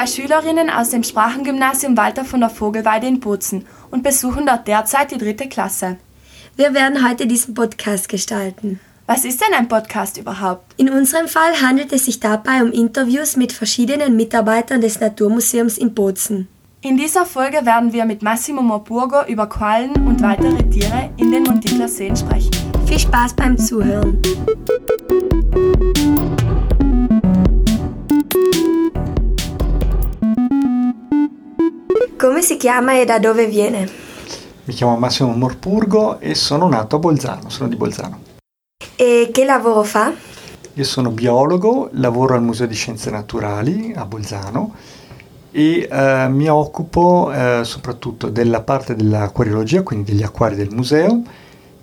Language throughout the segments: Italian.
zwei Schülerinnen aus dem Sprachengymnasium Walter von der Vogelweide in Bozen und besuchen dort derzeit die dritte Klasse. Wir werden heute diesen Podcast gestalten. Was ist denn ein Podcast überhaupt? In unserem Fall handelt es sich dabei um Interviews mit verschiedenen Mitarbeitern des Naturmuseums in Bozen. In dieser Folge werden wir mit Massimo Morburgo über Quallen und weitere Tiere in den Monticler Seen sprechen. Viel Spaß beim Zuhören! Come si chiama e da dove viene? Mi chiamo Massimo Morpurgo e sono nato a Bolzano, sono di Bolzano. E che lavoro fa? Io sono biologo, lavoro al Museo di Scienze Naturali a Bolzano e eh, mi occupo eh, soprattutto della parte dell'acquariologia, quindi degli acquari del museo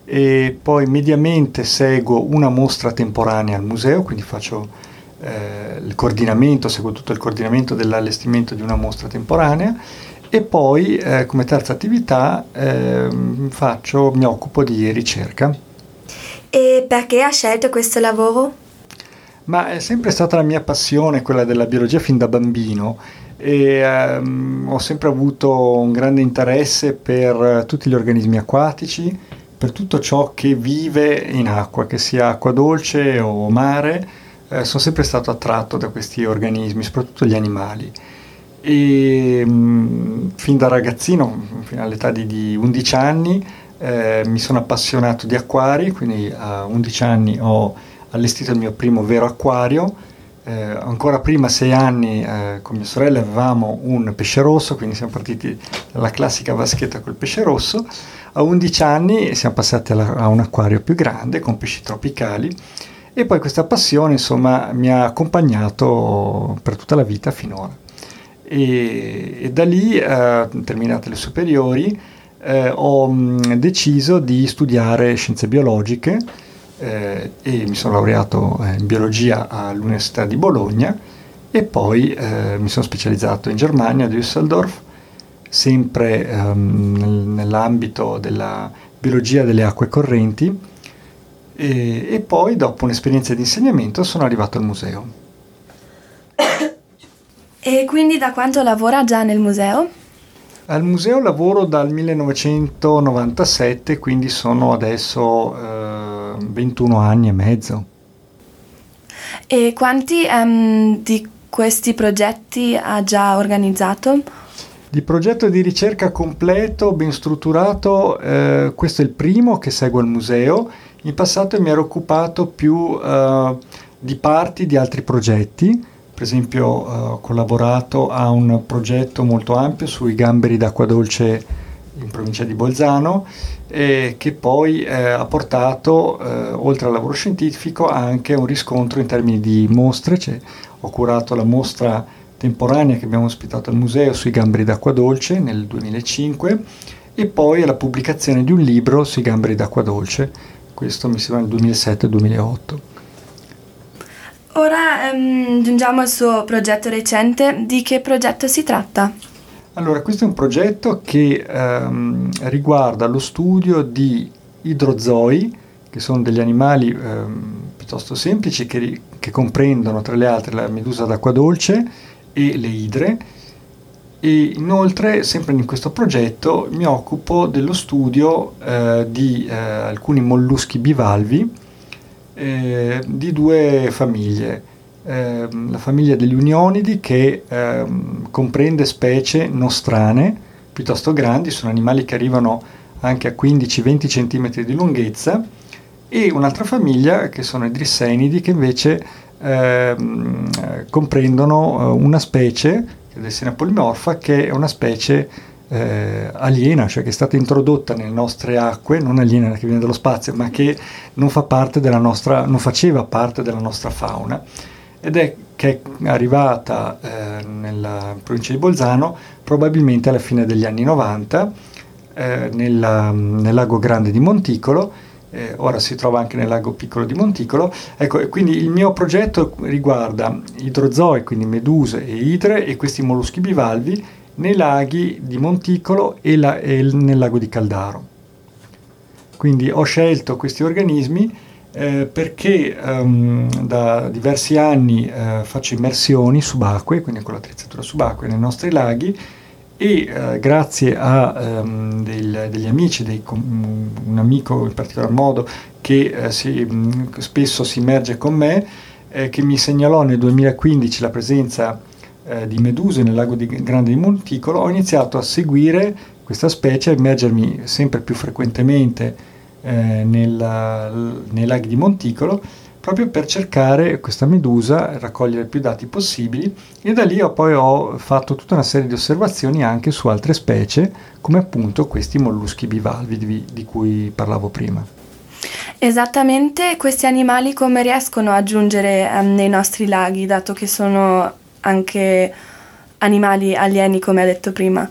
e poi mediamente seguo una mostra temporanea al museo, quindi faccio eh, il coordinamento, seguo tutto il coordinamento dell'allestimento di una mostra temporanea e poi eh, come terza attività ehm, faccio, mi occupo di ricerca. E perché ha scelto questo lavoro? Ma è sempre stata la mia passione, quella della biologia fin da bambino e ehm, ho sempre avuto un grande interesse per tutti gli organismi acquatici, per tutto ciò che vive in acqua, che sia acqua dolce o mare, eh, sono sempre stato attratto da questi organismi, soprattutto gli animali e mh, mm, fin da ragazzino, fino all'età di, di 11 anni, eh, mi sono appassionato di acquari, quindi a 11 anni ho allestito il mio primo vero acquario. Eh, ancora prima, 6 anni, eh, con mia sorella avevamo un pesce rosso, quindi siamo partiti dalla classica vaschetta col pesce rosso. A 11 anni siamo passati alla, a un acquario più grande con pesci tropicali e poi questa passione insomma mi ha accompagnato per tutta la vita finora e, e da lì, eh, terminate le superiori, eh, ho mh, deciso di studiare scienze biologiche eh, e mi sono laureato eh, in biologia all'Università di Bologna e poi eh, mi sono specializzato in Germania, a Düsseldorf, sempre ehm, nel, nell'ambito della biologia delle acque correnti e, e poi dopo un'esperienza di insegnamento sono arrivato al museo. E quindi da quanto lavora già nel museo? Al museo lavoro dal 1997, quindi sono adesso eh, 21 anni e mezzo. E quanti um, di questi progetti ha già organizzato? Di progetto di ricerca completo, ben strutturato, eh, questo è il primo che seguo al museo. In passato mi ero occupato più eh, di parti di altri progetti per esempio ho collaborato a un progetto molto ampio sui gamberi d'acqua dolce in provincia di Bolzano eh, che poi eh, ha portato eh, oltre al lavoro scientifico anche un riscontro in termini di mostre, cioè, ho curato la mostra temporanea che abbiamo ospitato al museo sui gamberi d'acqua dolce nel 2005 e poi alla pubblicazione di un libro sui gamberi d'acqua dolce, questo mi sembra nel 2007-2008. Ora um, giungiamo al suo progetto recente. Di che progetto si tratta? Allora, questo è un progetto che um, riguarda lo studio di idrozoi, che sono degli animali um, piuttosto semplici che, che, comprendono tra le altre la medusa d'acqua dolce e le idre. E inoltre, sempre in questo progetto, mi occupo dello studio uh, di uh, alcuni molluschi bivalvi eh, di due famiglie. Eh, la famiglia degli unionidi che eh, comprende specie nostrane piuttosto grandi, sono animali che arrivano anche a 15-20 cm di lunghezza, e un'altra famiglia che sono i drissenidi che invece ehm, comprendono eh, una specie, che è Dessina polimorfa, che è una specie eh, aliena, cioè che è stata introdotta nelle nostre acque, non aliena che viene dallo spazio, ma che non, fa parte della nostra, non faceva parte della nostra fauna ed è che è arrivata eh, nella provincia di Bolzano probabilmente alla fine degli anni 90 eh, nella, nel lago grande di Monticolo, eh, ora si trova anche nel lago piccolo di Monticolo. Ecco, quindi il mio progetto riguarda idrozoi, quindi meduse e idre e questi molluschi bivalvi nei laghi di Monticolo e, la, e nel lago di Caldaro. Quindi ho scelto questi organismi Eh, perché um, da diversi anni uh, faccio immersioni subacquee, quindi con l'attrezzatura subacquea nei nostri laghi e uh, grazie a um, del, degli amici, dei, un amico in particolar modo che uh, si, spesso si immerge con me, eh, che mi segnalò nel 2015 la presenza di meduse nel lago di Grande di Monticolo, ho iniziato a seguire questa specie, a immergermi sempre più frequentemente eh, nella, nei laghi di Monticolo proprio per cercare questa medusa, raccogliere più dati possibili e da lì ho poi ho fatto tutta una serie di osservazioni anche su altre specie come appunto questi molluschi bivalvi di, di cui parlavo prima. Esattamente, questi animali come riescono a giungere um, nei nostri laghi, dato che sono anche animali alieni, come ha detto prima?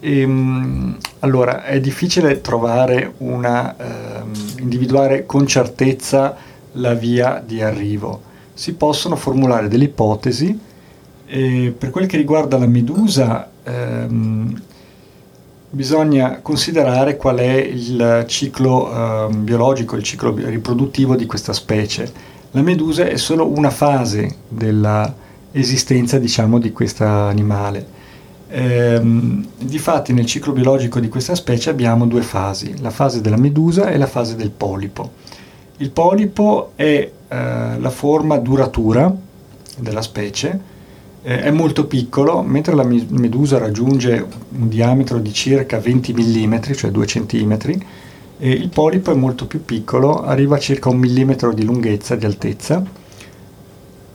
Ehm, allora, è difficile trovare una, ehm, individuare con certezza la via di arrivo. Si possono formulare delle ipotesi. E per quel che riguarda la medusa, ehm, bisogna considerare qual è il ciclo ehm, biologico, il ciclo riproduttivo di questa specie. La medusa è solo una fase dell'esistenza, diciamo, di questo animale Ehm, difatti nel ciclo biologico di questa specie abbiamo due fasi, la fase della medusa e la fase del polipo. Il polipo è eh, la forma duratura della specie, eh, è molto piccolo, mentre la medusa raggiunge un diametro di circa 20 mm, cioè 2 cm, il polipo è molto più piccolo, arriva a circa un millimetro di lunghezza, di altezza,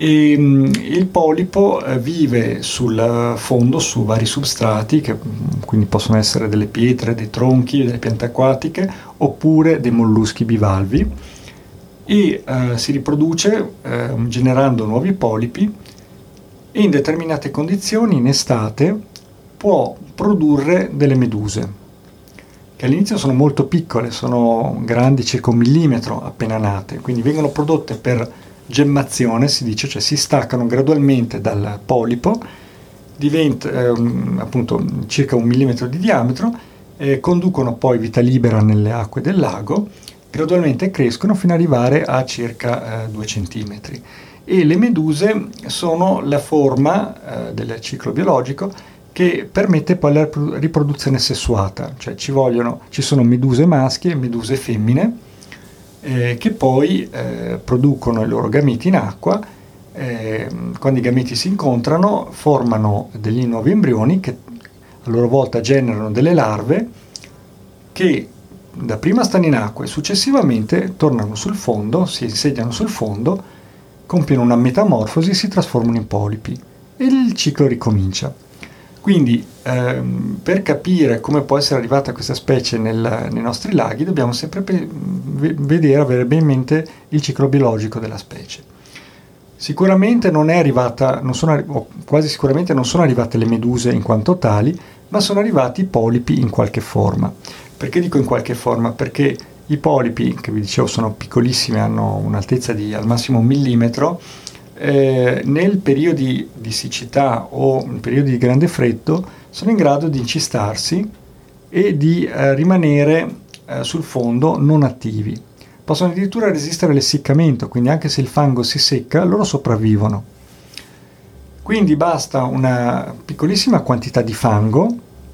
e, um, il polipo eh, vive sul fondo su vari substrati, che mm, quindi possono essere delle pietre, dei tronchi, delle piante acquatiche, oppure dei molluschi bivalvi, e eh, si riproduce eh, generando nuovi polipi e in determinate condizioni in estate può produrre delle meduse che all'inizio sono molto piccole, sono grandi circa un millimetro appena nate, quindi vengono prodotte per gemmazione, si dice, cioè si staccano gradualmente dal polipo, diventa eh, appunto circa un millimetro di diametro, eh, conducono poi vita libera nelle acque del lago, gradualmente crescono fino ad arrivare a circa eh, 2 cm. E le meduse sono la forma eh, del ciclo biologico che permette poi la riproduzione sessuata, cioè ci, vogliono, ci sono meduse maschi e meduse femmine, eh, che poi eh, producono i loro gameti in acqua. Eh, quando i gameti si incontrano formano degli nuovi embrioni che a loro volta generano delle larve che dapprima stanno in acqua e successivamente tornano sul fondo, si insediano sul fondo, compiono una metamorfosi e si trasformano in polipi e il ciclo ricomincia. Quindi ehm, per capire come può essere arrivata questa specie nel, nei nostri laghi dobbiamo sempre pe- vedere, avere ben in mente il ciclo biologico della specie. Sicuramente non è arrivata, non sono, o quasi sicuramente non sono arrivate le meduse in quanto tali, ma sono arrivati i polipi in qualche forma. Perché dico in qualche forma? Perché i polipi, che vi dicevo sono piccolissimi, hanno un'altezza di al massimo un millimetro, eh, nel periodo di, siccità o in periodi di grande freddo sono in grado di incistarsi e di eh, rimanere eh, sul fondo non attivi. Possono addirittura resistere all'essiccamento, quindi anche se il fango si secca, loro sopravvivono. Quindi basta una piccolissima quantità di fango,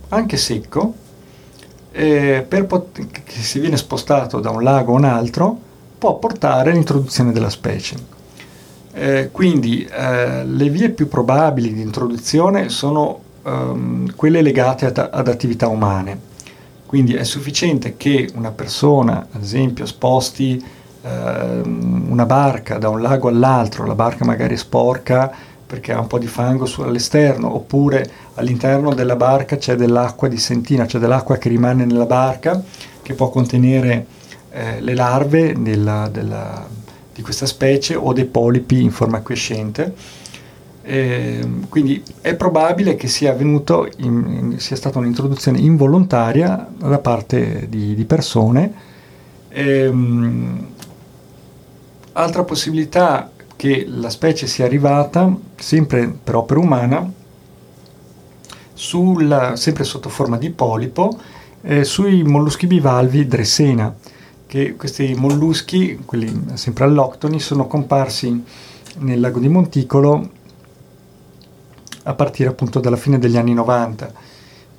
anche secco, eh, pot- che si viene spostato da un lago a un altro, può portare all'introduzione della specie. Eh, quindi eh, le vie più probabili di introduzione sono ehm, quelle legate ad, ad, attività umane. Quindi è sufficiente che una persona, ad esempio, sposti ehm, una barca da un lago all'altro, la barca magari è sporca perché ha un po' di fango all'esterno, oppure all'interno della barca c'è dell'acqua di sentina, c'è dell'acqua che rimane nella barca che può contenere eh, le larve della, della di questa specie o dei polipi in forma quiescente. Eh, quindi è probabile che sia, in, sia stata un'introduzione involontaria da parte di, di persone. Eh, altra possibilità che la specie sia arrivata, sempre per opera umana, sul, sempre sotto forma di polipo, eh, sui molluschi bivalvi Dressena, che questi molluschi, quelli sempre alloctoni, sono comparsi nel lago di Monticolo a partire appunto dalla fine degli anni 90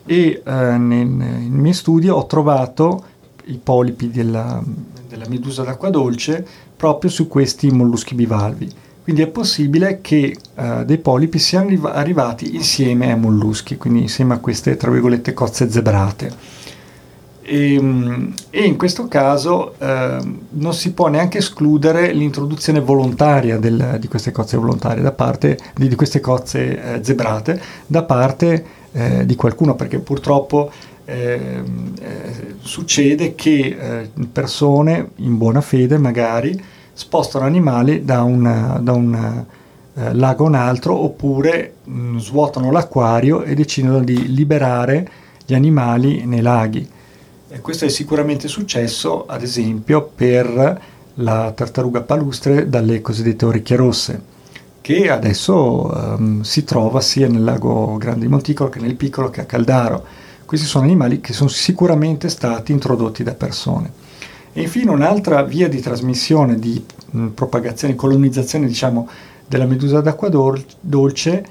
e eh, nel, nei miei studi ho trovato i polipi della, della medusa d'acqua dolce proprio su questi molluschi bivalvi. Quindi è possibile che eh, dei polipi siano arrivati insieme ai molluschi, quindi insieme a queste, tra virgolette, cozze zebrate. E, ehm, e, in questo caso eh, non si può neanche escludere l'introduzione volontaria del, di queste cozze volontarie da parte di, di queste cozze eh, zebrate da parte eh, di qualcuno perché purtroppo ehm, eh, succede che eh, persone in buona fede magari spostano animali da un, da un eh, lago a un altro oppure mh, svuotano l'acquario e decidono di liberare gli animali nei laghi e questo è sicuramente successo, ad esempio, per la tartaruga palustre dalle cosiddette orecchie rosse, che adesso um, si trova sia nel lago Grande di Monticolo che nel piccolo che a Caldaro. Questi sono animali che sono sicuramente stati introdotti da persone. E infine un'altra via di trasmissione, di mh, propagazione, colonizzazione, diciamo, della medusa d'acqua dolce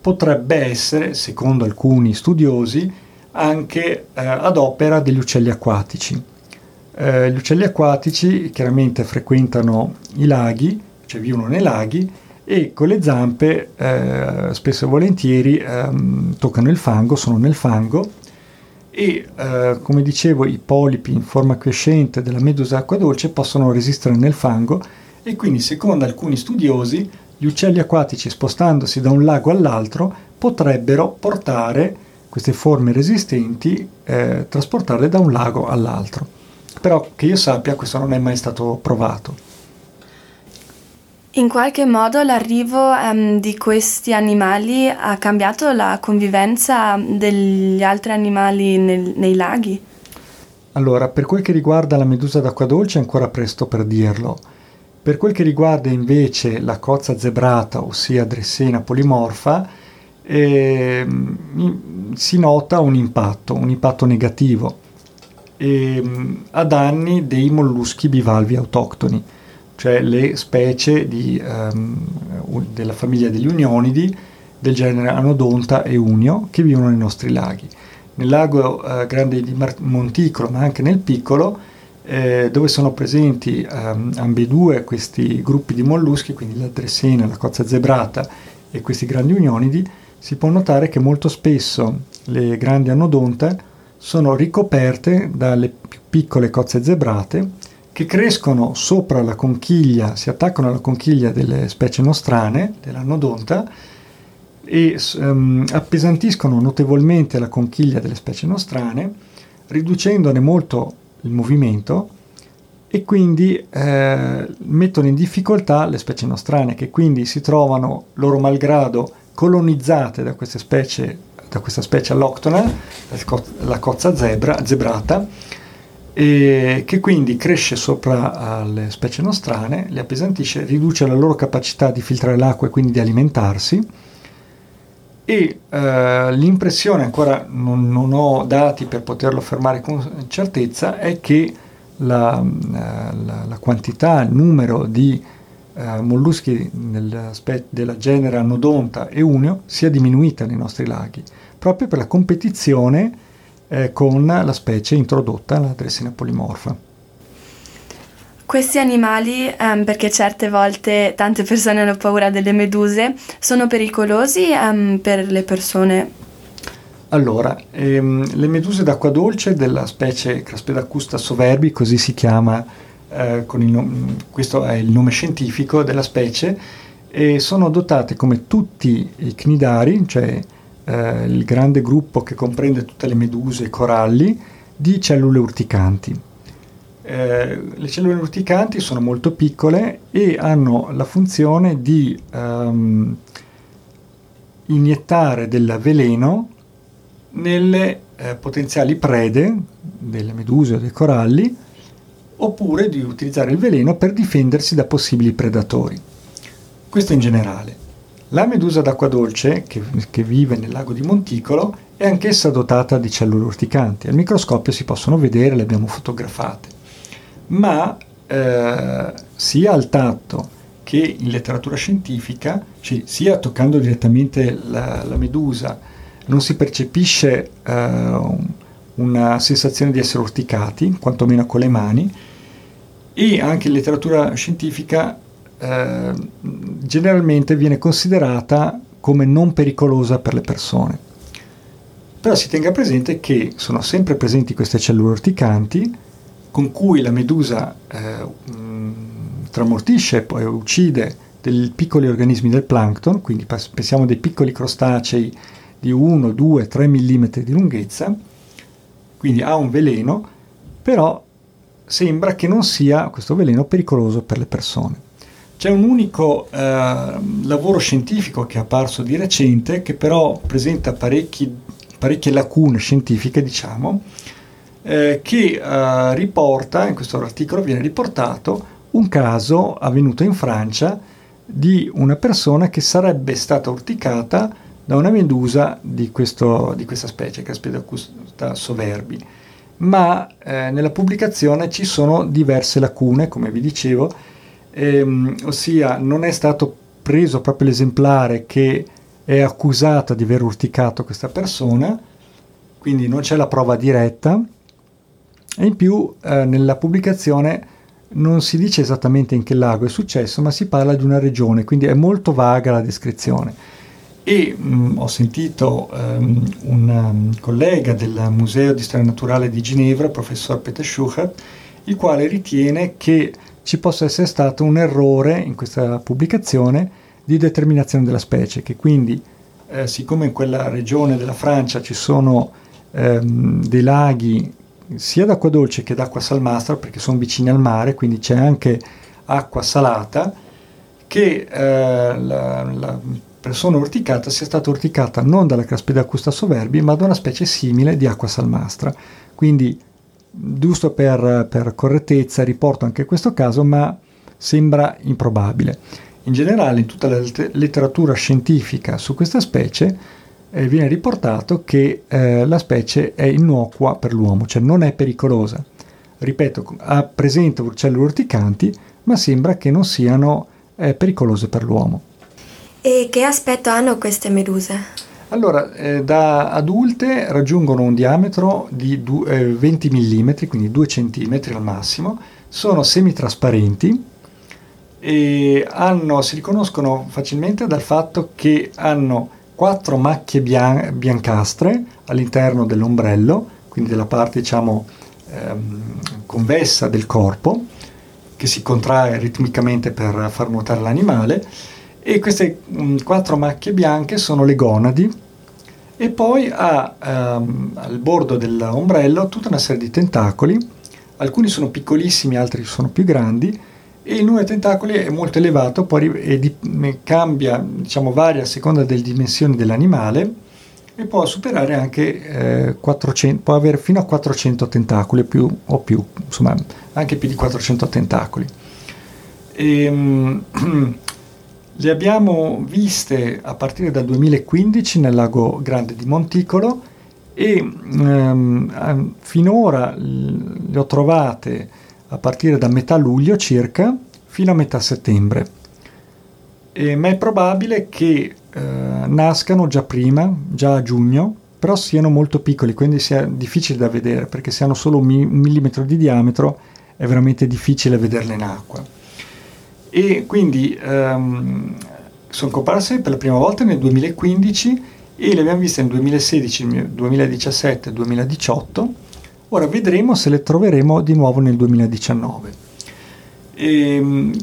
potrebbe essere, secondo alcuni studiosi, anche eh, ad opera degli uccelli acquatici. Eh, gli uccelli acquatici chiaramente frequentano i laghi, cioè vivono nei laghi, e con le zampe eh, spesso e volentieri ehm, toccano il fango, sono nel fango e eh, come dicevo i polipi in forma crescente della medusa acqua dolce possono resistere nel fango e quindi secondo alcuni studiosi gli uccelli acquatici spostandosi da un lago all'altro potrebbero portare queste forme resistenti eh, trasportarle da un lago all'altro. Però che io sappia questo non è mai stato provato. In qualche modo l'arrivo um, di questi animali ha cambiato la convivenza degli altri animali nel, nei laghi? Allora, per quel che riguarda la medusa d'acqua dolce è ancora presto per dirlo. Per quel che riguarda invece la cozza zebrata, ossia Dressena polimorfa, eh, si nota un impatto, un impatto negativo eh, a danni dei molluschi bivalvi autoctoni, cioè le specie di, ehm, della famiglia degli unionidi del genere Anodonta e Unio che vivono nei nostri laghi. Nel lago eh, grande di Mar- Monticolo, ma anche nel piccolo, eh, dove sono presenti ehm, ambedue questi gruppi di molluschi, quindi la dressena, la cozza zebrata e questi grandi unionidi, si può notare che molto spesso le grandi anodonte sono ricoperte dalle più piccole cozze zebrate che crescono sopra la conchiglia, si attaccano alla conchiglia delle specie nostrane, dell'anodonta, e um, appesantiscono notevolmente la conchiglia delle specie nostrane, riducendone molto il movimento e quindi eh, mettono in difficoltà le specie nostrane che quindi si trovano loro malgrado colonizzate da, specie, da questa specie alloctona, la cozza zebra, zebrata, che quindi cresce sopra le specie nostrane, le appesantisce, riduce la loro capacità di filtrare l'acqua e quindi di alimentarsi. E eh, l'impressione, ancora non, non, ho dati per poterlo affermare con certezza, è che la, eh, la, la quantità, il numero di eh, molluschi spe- della genere Anodonta e Unio sia diminuita nei nostri laghi, proprio per la competizione eh, con la specie introdotta, la Dressina polimorfa. Questi animali, um, perché certe volte tante persone hanno paura delle meduse, sono pericolosi um, per le persone? Allora, ehm, le meduse d'acqua dolce della specie Craspedacusta soverbi, così si chiama eh, nome, questo è il nome scientifico della specie, e sono dotate come tutti i cnidari, cioè eh, il grande gruppo che comprende tutte le meduse e coralli, di cellule urticanti. Eh, le cellule urticanti sono molto piccole e hanno la funzione di um, iniettare del veleno nelle eh, potenziali prede delle meduse o dei coralli oppure di utilizzare il veleno per difendersi da possibili predatori. Questo in generale. La medusa d'acqua dolce, che, che vive nel lago di Monticolo, è anch'essa dotata di cellule urticanti. Al microscopio si possono vedere, le abbiamo fotografate. ma eh, sia al tatto che in letteratura scientifica, cioè sia toccando direttamente la, la medusa, non si percepisce eh, una sensazione di essere urticati, quantomeno con le mani, e anche in letteratura scientifica eh, generalmente viene considerata come non pericolosa per le persone. Però si tenga presente che sono sempre presenti queste cellule urticanti con cui la medusa eh, tramortisce e poi uccide dei piccoli organismi del plankton, quindi pensiamo dei piccoli crostacei di 1, 2, 3 mm di lunghezza, quindi ha un veleno, però sembra che non sia questo veleno pericoloso per le persone. C'è un unico eh, lavoro scientifico che è apparso di recente, che però presenta parecchie lacune scientifiche, diciamo, eh, che eh, riporta, in questo articolo viene riportato, un caso avvenuto in Francia di una persona che sarebbe stata urticata da una medusa di, questo, di questa specie, Caspidocusta soverbi. Ma eh, nella pubblicazione ci sono diverse lacune, come vi dicevo, ehm, ossia non è stato preso proprio l'esemplare che è accusata di aver urticato questa persona, quindi non c'è la prova diretta e in più eh, nella pubblicazione non si dice esattamente in che lago è successo, ma si parla di una regione, quindi è molto vaga la descrizione. E mh, mm, ho sentito um, un um, collega del Museo di Storia Naturale di Ginevra, professor Peter Schuchert, il quale ritiene che ci possa essere stato un errore in questa pubblicazione di determinazione della specie, che quindi eh, siccome in quella regione della Francia ci sono ehm, dei laghi sia d'acqua dolce che d'acqua salmastra, perché sono vicini al mare, quindi c'è anche acqua salata, che eh, la, la, persona urticata sia stata urticata non dalla Craspida custa soverbi, ma da una specie simile di acqua salmastra. Quindi, giusto per, per correttezza, riporto anche questo caso, ma sembra improbabile. In generale, in tutta la letteratura scientifica su questa specie, eh, viene riportato che eh, la specie è innocua per l'uomo, cioè non è pericolosa. Ripeto, ha presente cellule urticanti, ma sembra che non siano eh, pericolose per l'uomo. E che aspetto hanno queste meduse? Allora, eh, da adulte raggiungono un diametro di du- 20 mm, quindi 2 cm al massimo, sono semitrasparenti e hanno, si riconoscono facilmente dal fatto che hanno quattro macchie bian- biancastre all'interno dell'ombrello, quindi della parte diciamo ehm, convessa del corpo, che si contrae ritmicamente per far nuotare l'animale, e queste mh, mm, quattro macchie bianche sono le gonadi, e poi ha ehm, al bordo dell'ombrello tutta una serie di tentacoli, alcuni sono piccolissimi, altri sono più grandi, e il numero di tentacoli è molto elevato, poi di, cambia, diciamo, varia a seconda delle dimensioni dell'animale. E può superare anche eh, 400, può avere fino a 400 tentacoli più, o più, insomma, anche più di 400 tentacoli. E, um, le abbiamo viste a partire dal 2015 nel lago Grande di Monticolo e um, finora le ho trovate a partire da metà luglio circa fino a metà settembre. E, ma è probabile che eh, nascano già prima, già a giugno, però siano molto piccoli, quindi sia difficile da vedere, perché se hanno solo un millimetro di diametro è veramente difficile vederle in acqua. E quindi ehm, sono comparse per la prima volta nel 2015 e le abbiamo viste nel 2016, 2017, 2018 Ora vedremo se le troveremo di nuovo nel 2019. E, ehm,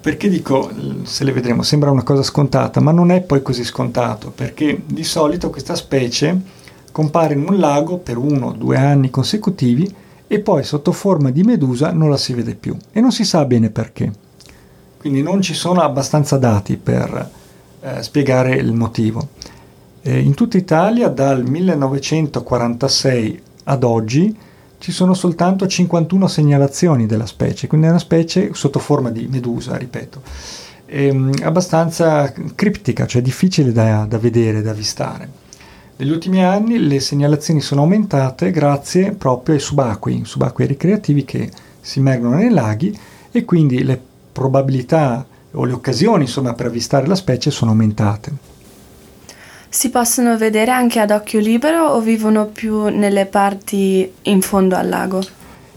perché dico se le vedremo? Sembra una cosa scontata, ma non è poi così scontato, perché di solito questa specie compare in un lago per uno o due anni consecutivi e poi sotto forma di medusa non la si vede più e non si sa bene perché. Quindi non ci sono abbastanza dati per eh, spiegare il motivo. Eh, in tutta Italia dal 1946 ad oggi ci sono soltanto 51 segnalazioni della specie, quindi è una specie sotto forma di medusa, ripeto, ehm, abbastanza criptica, cioè difficile da, da vedere, da avvistare. Negli ultimi anni le segnalazioni sono aumentate grazie proprio ai subacquei, subacquei ricreativi che si immergono nei laghi e quindi le probabilità o le occasioni insomma, per avvistare la specie sono aumentate. Si possono vedere anche ad occhio libero o vivono più nelle parti in fondo al lago?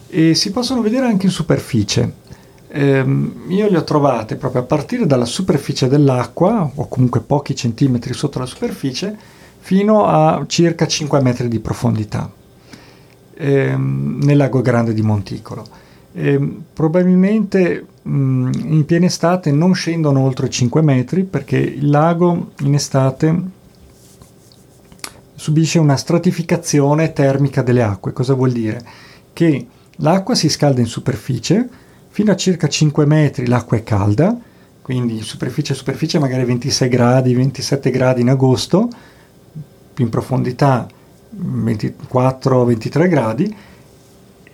E si possono vedere anche in superficie. Ehm, io le ho trovate proprio a partire dalla superficie dell'acqua, o comunque pochi centimetri sotto la superficie, fino a circa 5 metri di profondità, ehm, nel lago Grande di Monticolo. Ehm, probabilmente mh, in piena estate non scendono oltre 5 metri perché il lago in estate subisce una stratificazione termica delle acque. Cosa vuol dire? Che l'acqua si scalda in superficie, Fino a circa 5 metri l'acqua è calda, quindi superficie a superficie magari 26 gradi, 27 gradi in agosto, più in profondità 24-23 gradi,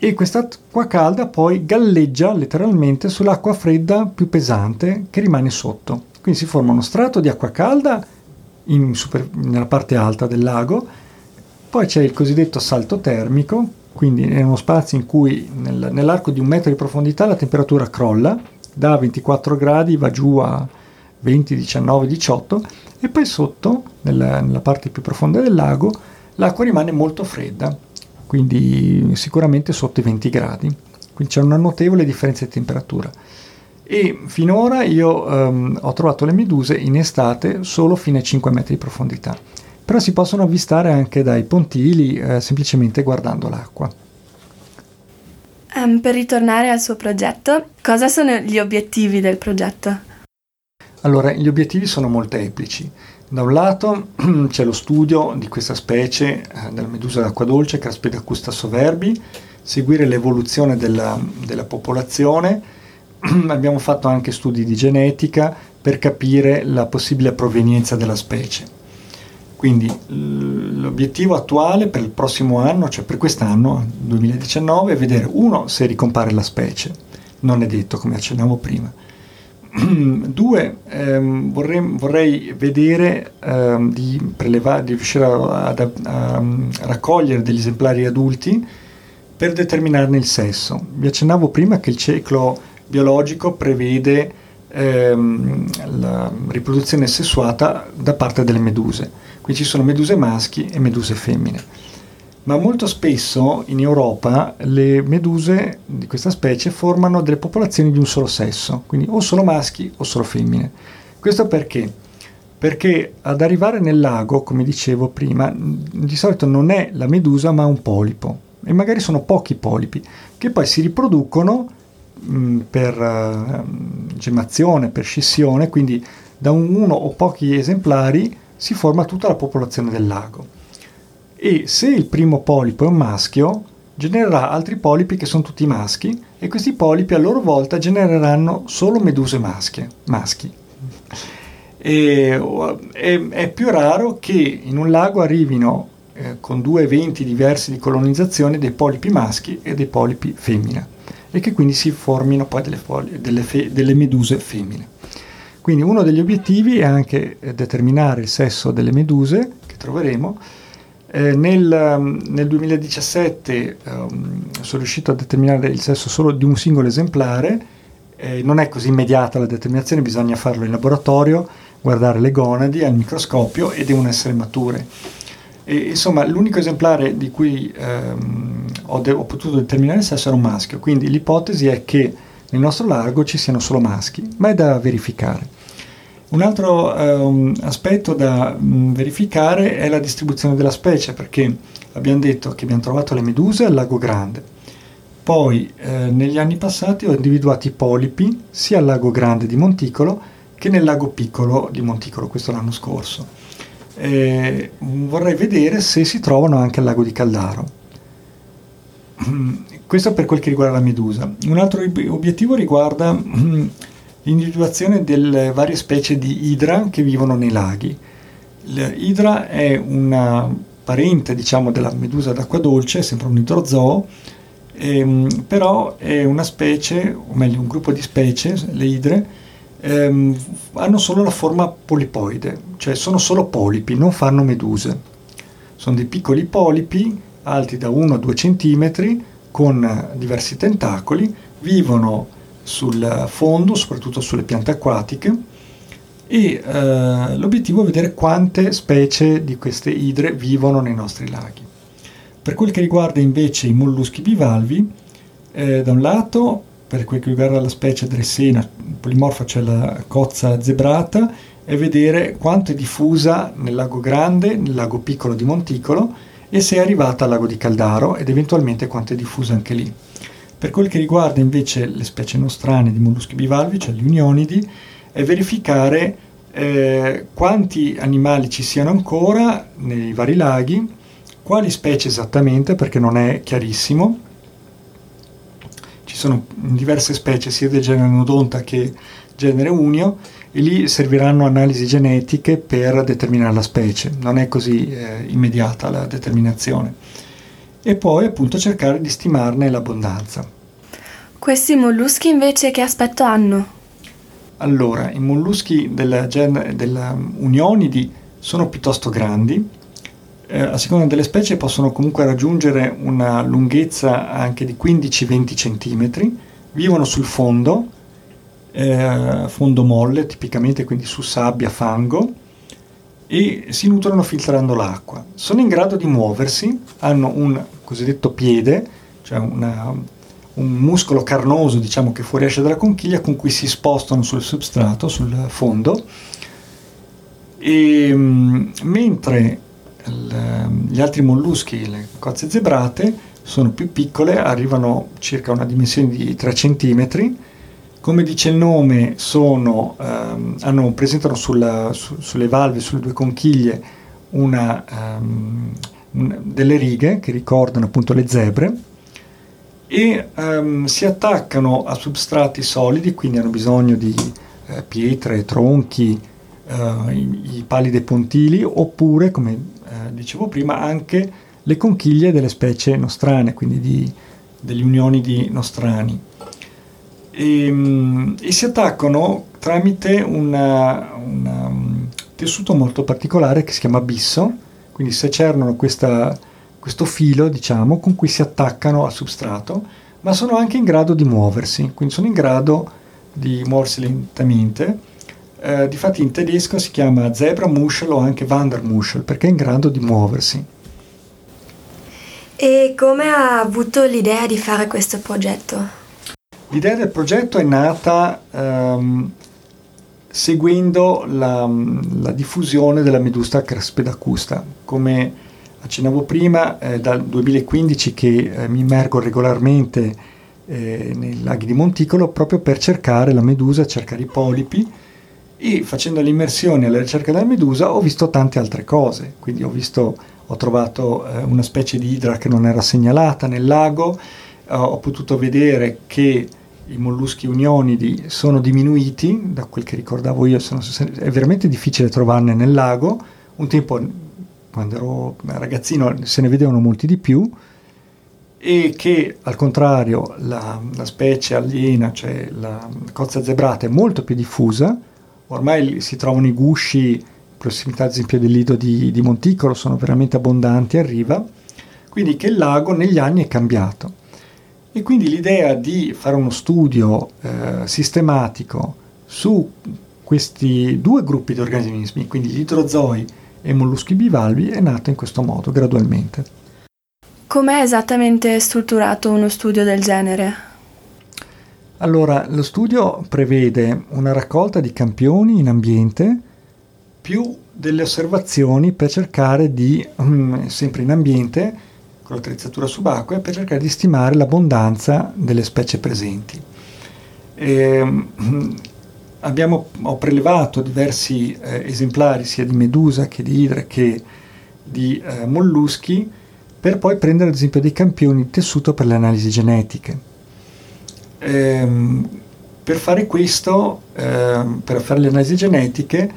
e quest'acqua calda poi galleggia letteralmente sull'acqua fredda più pesante che rimane sotto. Quindi si forma uno strato di acqua calda super, nella parte alta del lago, poi c'è il cosiddetto salto termico quindi è uno spazio in cui nel, nell'arco di un metro di profondità la temperatura crolla, da 24 gradi va giù a 20, 19, 18 e poi sotto, nella, nella parte più profonda del lago, l'acqua rimane molto fredda, quindi sicuramente sotto i 20 gradi. Quindi c'è una notevole differenza di temperatura. E finora io um, ho trovato le meduse in estate solo fino a 5 metri di profondità però si possono avvistare anche dai pontili eh, semplicemente guardando l'acqua. Um, per ritornare al suo progetto, cosa sono gli obiettivi del progetto? Allora, gli obiettivi sono molteplici. Da un lato c'è lo studio di questa specie eh, della medusa d'acqua dolce, Caspida soverbi, seguire l'evoluzione della, della popolazione. Abbiamo fatto anche studi di genetica per capire la possibile provenienza della specie. Quindi l'obiettivo attuale per il prossimo anno, cioè per quest'anno, 2019, è vedere uno se ricompare la specie, non è detto come accennavo prima. Due, ehm, vorrei, vorrei, vedere ehm, di, prelevare, di riuscire a, a, a, raccogliere degli esemplari adulti per determinarne il sesso. Vi accennavo prima che il ciclo biologico prevede ehm, la riproduzione sessuata da parte delle meduse Qui ci sono meduse maschi e meduse femmine. Ma molto spesso in Europa le meduse di questa specie formano delle popolazioni di un solo sesso, quindi o solo maschi o solo femmine. Questo perché? Perché ad arrivare nel lago, come dicevo prima, di solito non è la medusa ma un polipo e magari sono pochi polipi che poi si riproducono mh, per uh, gemmazione, per scissione, quindi da un, uno o pochi esemplari si forma tutta la popolazione del lago. E se il primo polipo è un maschio, genererà altri polipi che sono tutti maschi e questi polipi a loro volta genereranno solo meduse maschie, maschi. E, è, è, più raro che in un lago arrivino eh, con due eventi diversi di colonizzazione dei polipi maschi e dei polipi femmina e che quindi si formino poi delle, delle, fe, delle meduse femmine. Quindi uno degli obiettivi è anche eh, determinare il sesso delle meduse che troveremo. Eh, nel, um, nel, 2017 um, sono riuscito a determinare il sesso solo di un singolo esemplare, eh, non è così immediata la determinazione, bisogna farlo in laboratorio, guardare le gonadi al microscopio e devono essere mature. E, insomma, l'unico esemplare di cui ehm, ho, de- ho, potuto determinare il sesso era un maschio, quindi l'ipotesi è che nel nostro largo ci siano solo maschi, ma è da verificare. Un altro um, aspetto da um, verificare è la distribuzione della specie, perché abbiamo detto che abbiamo trovato le meduse al lago Grande. Poi eh, negli anni passati ho individuato i polipi sia al lago Grande di Monticolo che nel lago Piccolo di Monticolo, questo l'anno scorso. Eh, vorrei vedere se si trovano anche al lago di Caldaro. Questo per quel che riguarda la medusa. Un altro obiettivo riguarda mm, l'individuazione delle varie specie di idra che vivono nei laghi. L'idra è una parente diciamo, della medusa d'acqua dolce, sempre un idrozoo, ehm, però è una specie, o meglio un gruppo di specie, le idre, ehm, hanno solo la forma polipoide, cioè sono solo polipi, non fanno meduse. Sono dei piccoli polipi alti da 1 a 2 cm con diversi tentacoli, vivono sul fondo, soprattutto sulle piante acquatiche, e eh, l'obiettivo è vedere quante specie di queste idre vivono nei nostri laghi. Per quel che riguarda invece i molluschi bivalvi, eh, da un lato, per quel che riguarda la specie dressena polimorfa, cioè la cozza zebrata, è vedere quanto è diffusa nel lago grande, nel lago piccolo di Monticolo e se è arrivata al lago di Caldaro ed eventualmente quanto è diffusa anche lì. Per quel che riguarda invece le specie nostrane di molluschi bivalvi, cioè gli unionidi, è verificare eh, quanti animali ci siano ancora nei vari laghi, quali specie esattamente, perché non è chiarissimo. Ci sono diverse specie sia del genere Nodonta che genere Unio e lì serviranno analisi genetiche per determinare la specie, non è così eh, immediata la determinazione. E poi appunto cercare di stimarne l'abbondanza. Questi molluschi invece che aspetto hanno? Allora, i molluschi della, gen- della Unionidi sono piuttosto grandi, eh, a seconda delle specie possono comunque raggiungere una lunghezza anche di 15-20 cm, vivono sul fondo, eh, fondo molle tipicamente, quindi su sabbia, fango, e si nutrono filtrando l'acqua. Sono in grado di muoversi, hanno un cosiddetto piede, cioè una, un muscolo carnoso diciamo, che fuoriesce dalla conchiglia con cui si spostano sul substrato, sul fondo, e, mm, mentre gli altri molluschi, le cozze zebrate, sono più piccole, arrivano circa a una dimensione di 3 cm. Come dice il nome, sono, ehm, hanno, presentano sulla, su, sulle valve, sulle due conchiglie, una, un, delle righe che ricordano appunto le zebre e um, si attaccano a substrati solidi, quindi hanno bisogno di eh, pietre, tronchi, eh, i, i, pali dei pontili, oppure, come eh, dicevo prima, anche le conchiglie delle specie nostrane, quindi di, degli unionidi nostrani. E, um, e, si attaccano tramite una, una, un tessuto molto particolare che si chiama bisso, quindi secernono questa, questo filo, diciamo, con cui si attaccano al substrato, ma sono anche in grado di muoversi, quindi sono in grado di muoversi lentamente eh, difatti in tedesco si chiama Zebra Muschel o anche Wandermuschel perché è in grado di muoversi. E come ha avuto l'idea di fare questo progetto? L'idea del progetto è nata ehm, seguendo la, la, diffusione della Medusa craspedacusta. Come accennavo prima, è dal 2015 che eh, mi immergo regolarmente eh, nei laghi di Monticolo proprio per cercare la medusa, cercare i polipi e facendo l'immersione alla ricerca della medusa ho visto tante altre cose, quindi ho, visto, ho trovato eh, una specie di idra che non era segnalata nel lago, eh, ho potuto vedere che i molluschi unionidi sono diminuiti, da quel che ricordavo io sono, è veramente difficile trovarne nel lago, un tempo quando ero ragazzino se ne vedevano molti di più, e che al contrario la, la specie aliena, cioè la cozza zebrata, è molto più diffusa, ormai si trovano i gusci in prossimità ad esempio del lido di, di Monticolo, sono veramente abbondanti a riva, quindi che il lago negli anni è cambiato. E quindi l'idea di fare uno studio eh, sistematico su questi due gruppi di organismi, quindi gli idrozoi e molluschi bivalvi, è nata in questo modo, gradualmente. Com'è esattamente strutturato uno studio del genere? Allora, lo studio prevede una raccolta di campioni in ambiente più delle osservazioni per cercare di, um, sempre in ambiente, con l'attrezzatura subacquea, per cercare di stimare l'abbondanza delle specie presenti. E, um, abbiamo, ho prelevato diversi eh, esemplari sia di medusa che di idra che di eh, molluschi per poi prendere ad esempio dei campioni di tessuto per le analisi genetiche. Ehm, per fare questo, ehm, per fare le analisi genetiche,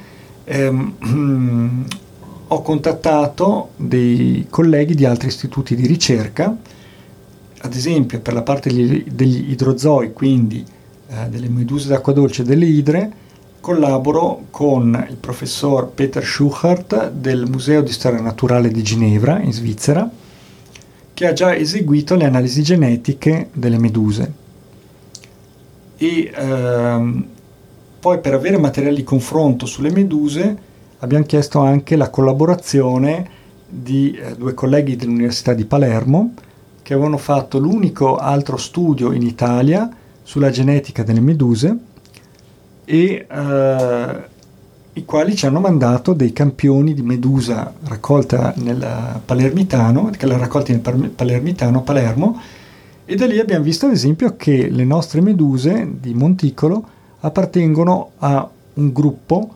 ehm, ho contattato dei colleghi di altri istituti di ricerca, ad esempio per la parte degli, degli idrozoi, quindi eh, delle meduse d'acqua dolce e delle idre, collaboro con il professor Peter Schuchart del Museo di Storia Naturale di Ginevra, in Svizzera, che ha già eseguito le analisi genetiche delle meduse. E ehm, poi per avere materiali di confronto sulle meduse abbiamo chiesto anche la collaborazione di eh, due colleghi dell'Università di Palermo che avevano fatto l'unico altro studio in Italia sulla genetica delle meduse e eh, i quali ci hanno mandato dei campioni di medusa raccolta nel Palermitano, che l'ha raccolta nel Palermitano, Palermo, e da lì abbiamo visto ad esempio che le nostre meduse di Monticolo appartengono a un gruppo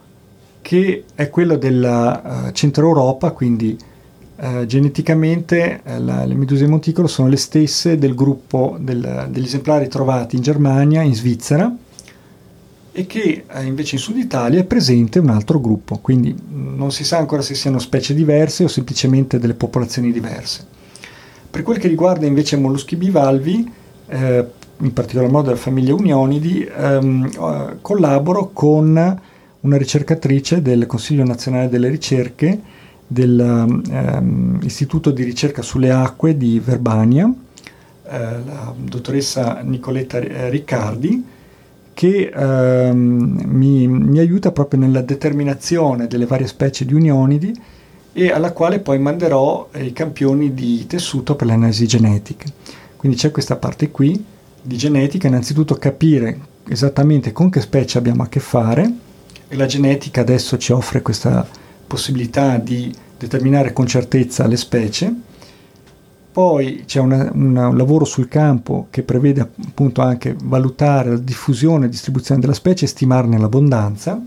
che è quello della uh, Centro Europa, quindi uh, geneticamente uh, la, le meduse monticolo sono le stesse del gruppo del, degli esemplari trovati in Germania, in Svizzera e che invece in Sud Italia è presente un altro gruppo, quindi non si sa ancora se siano specie diverse o semplicemente delle popolazioni diverse. Per quel che riguarda invece i molluschi bivalvi, eh, in particolar modo della famiglia Unionidi, ehm, eh, collaboro con una ricercatrice del Consiglio nazionale delle ricerche dell'Istituto ehm, di ricerca sulle acque di Verbania, eh, la dottoressa Nicoletta Riccardi, che ehm, mi, mi, aiuta proprio nella determinazione delle varie specie di unionidi e alla quale poi manderò i campioni di tessuto per le analisi genetiche. Quindi c'è questa parte qui di genetica, innanzitutto capire esattamente con che specie abbiamo a che fare e la genetica adesso ci offre questa possibilità di determinare con certezza le specie. Poi c'è una, una, un lavoro sul campo che prevede appunto anche valutare la diffusione e distribuzione della specie e stimarne l'abbondanza.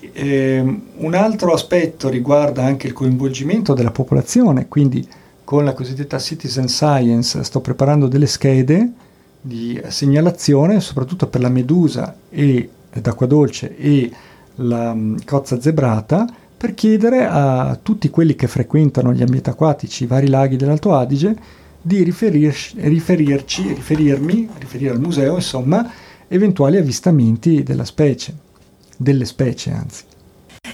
E, ehm, un altro aspetto riguarda anche il coinvolgimento della popolazione, quindi con la cosiddetta citizen science sto preparando delle schede di segnalazione soprattutto per la medusa e d'acqua dolce e la mm, cozza zebrata per chiedere a tutti quelli che frequentano gli ambienti acquatici, i vari laghi dell'Alto Adige, di riferirci, riferirci, riferirmi, riferire al museo, insomma, eventuali avvistamenti della specie, delle specie anzi.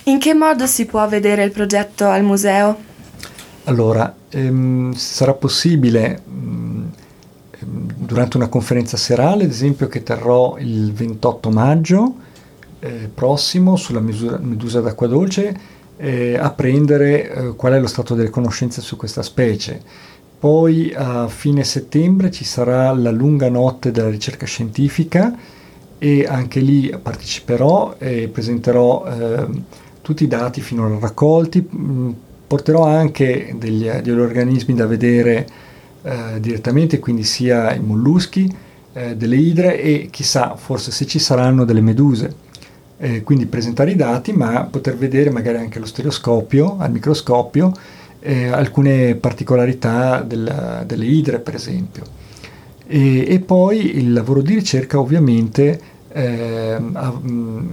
In che modo si può vedere il progetto al museo? Allora, ehm, sarà possibile mh, ehm, durante una conferenza serale, ad esempio, che terrò il 28 maggio eh, prossimo sulla misura, medusa d'acqua dolce, eh, apprendere eh, qual è lo stato delle conoscenze su questa specie. Poi a fine settembre ci sarà la lunga notte della ricerca scientifica e anche lì parteciperò e presenterò ehm, tutti i dati finora raccolti. Mh, porterò anche degli, degli organismi da vedere eh, direttamente, quindi sia i molluschi, eh, delle idre e chissà, forse se ci saranno delle meduse. Eh, quindi presentare i dati, ma poter vedere magari anche allo stereoscopio, al microscopio, eh, alcune particolarità del, delle idre, per esempio. E, e, poi il lavoro di ricerca ovviamente eh, ha, mh, mm,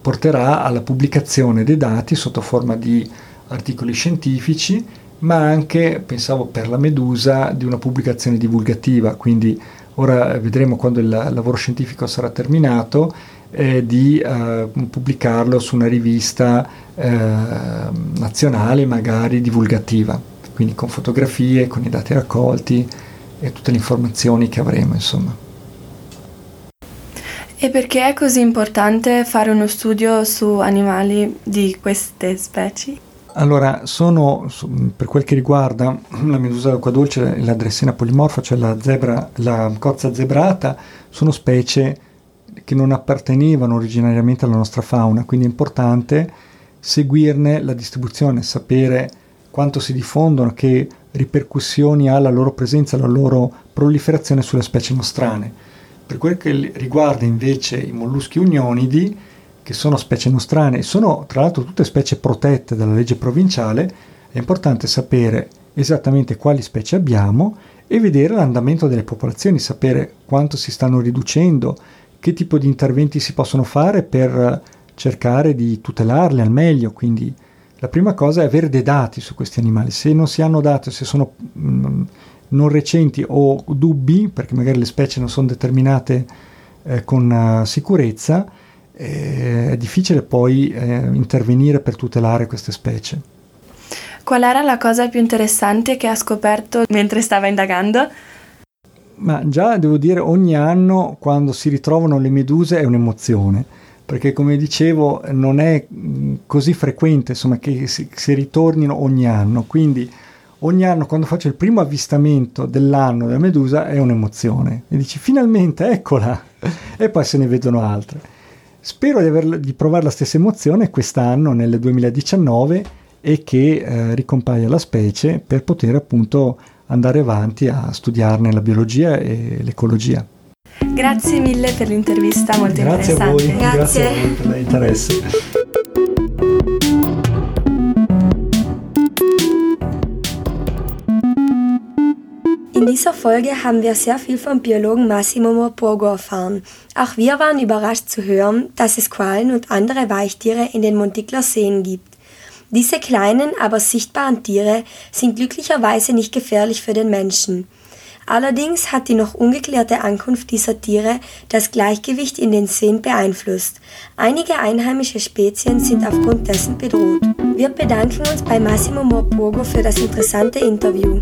porterà alla pubblicazione dei dati sotto forma di articoli scientifici, ma anche, pensavo per la Medusa, di una pubblicazione divulgativa, quindi ora vedremo quando il lavoro scientifico sarà terminato, eh, di eh, pubblicarlo su una rivista eh, nazionale, magari divulgativa, quindi con fotografie, con i dati raccolti e tutte le informazioni che avremo, insomma. E perché è così importante fare uno studio su animali di queste specie? Allora, sono, per quel che riguarda la medusa d'acqua dolce e la dressina polimorfa, cioè la, zebra, la cozza zebrata, sono specie che non appartenevano originariamente alla nostra fauna, quindi è importante seguirne la distribuzione, sapere quanto si diffondono, che ripercussioni ha la loro presenza, la loro proliferazione sulle specie nostrane. Per quel che riguarda invece i molluschi unionidi, che sono specie nostrane e sono tra l'altro tutte specie protette dalla legge provinciale, è importante sapere esattamente quali specie abbiamo e vedere l'andamento delle popolazioni, sapere quanto si stanno riducendo, che tipo di interventi si possono fare per cercare di tutelarli al meglio. Quindi la prima cosa è avere dei dati su questi animali. Se non si hanno dati, se sono mm, non recenti o dubbi, perché magari le specie non sono determinate eh, con uh, sicurezza, eh, è difficile poi eh, intervenire per tutelare queste specie. Qual era la cosa più interessante che ha scoperto mentre stava indagando? Ma già devo dire ogni anno quando si ritrovano le meduse è un'emozione, perché come dicevo non è così frequente insomma, che si, si ritornino ogni anno, quindi ogni anno quando faccio il primo avvistamento dell'anno della medusa è un'emozione. E dici finalmente eccola! E poi se ne vedono altre. Spero di, aver, di provare la stessa emozione quest'anno nel 2019 e che eh, ricompaia la specie per poter appunto andare avanti a studiarne la biologia e l'ecologia. Grazie mille per l'intervista, molto grazie interessante. A voi, grazie. grazie a voi per l'interesse. In dieser Folge haben wir sehr viel vom Biologen Massimo Morpurgo erfahren. Auch wir waren überrascht zu hören, dass es Qualen und andere Weichtiere in den Montikler Seen gibt. Diese kleinen, aber sichtbaren Tiere sind glücklicherweise nicht gefährlich für den Menschen. Allerdings hat die noch ungeklärte Ankunft dieser Tiere das Gleichgewicht in den Seen beeinflusst. Einige einheimische Spezien sind aufgrund dessen bedroht. Wir bedanken uns bei Massimo Morpurgo für das interessante Interview.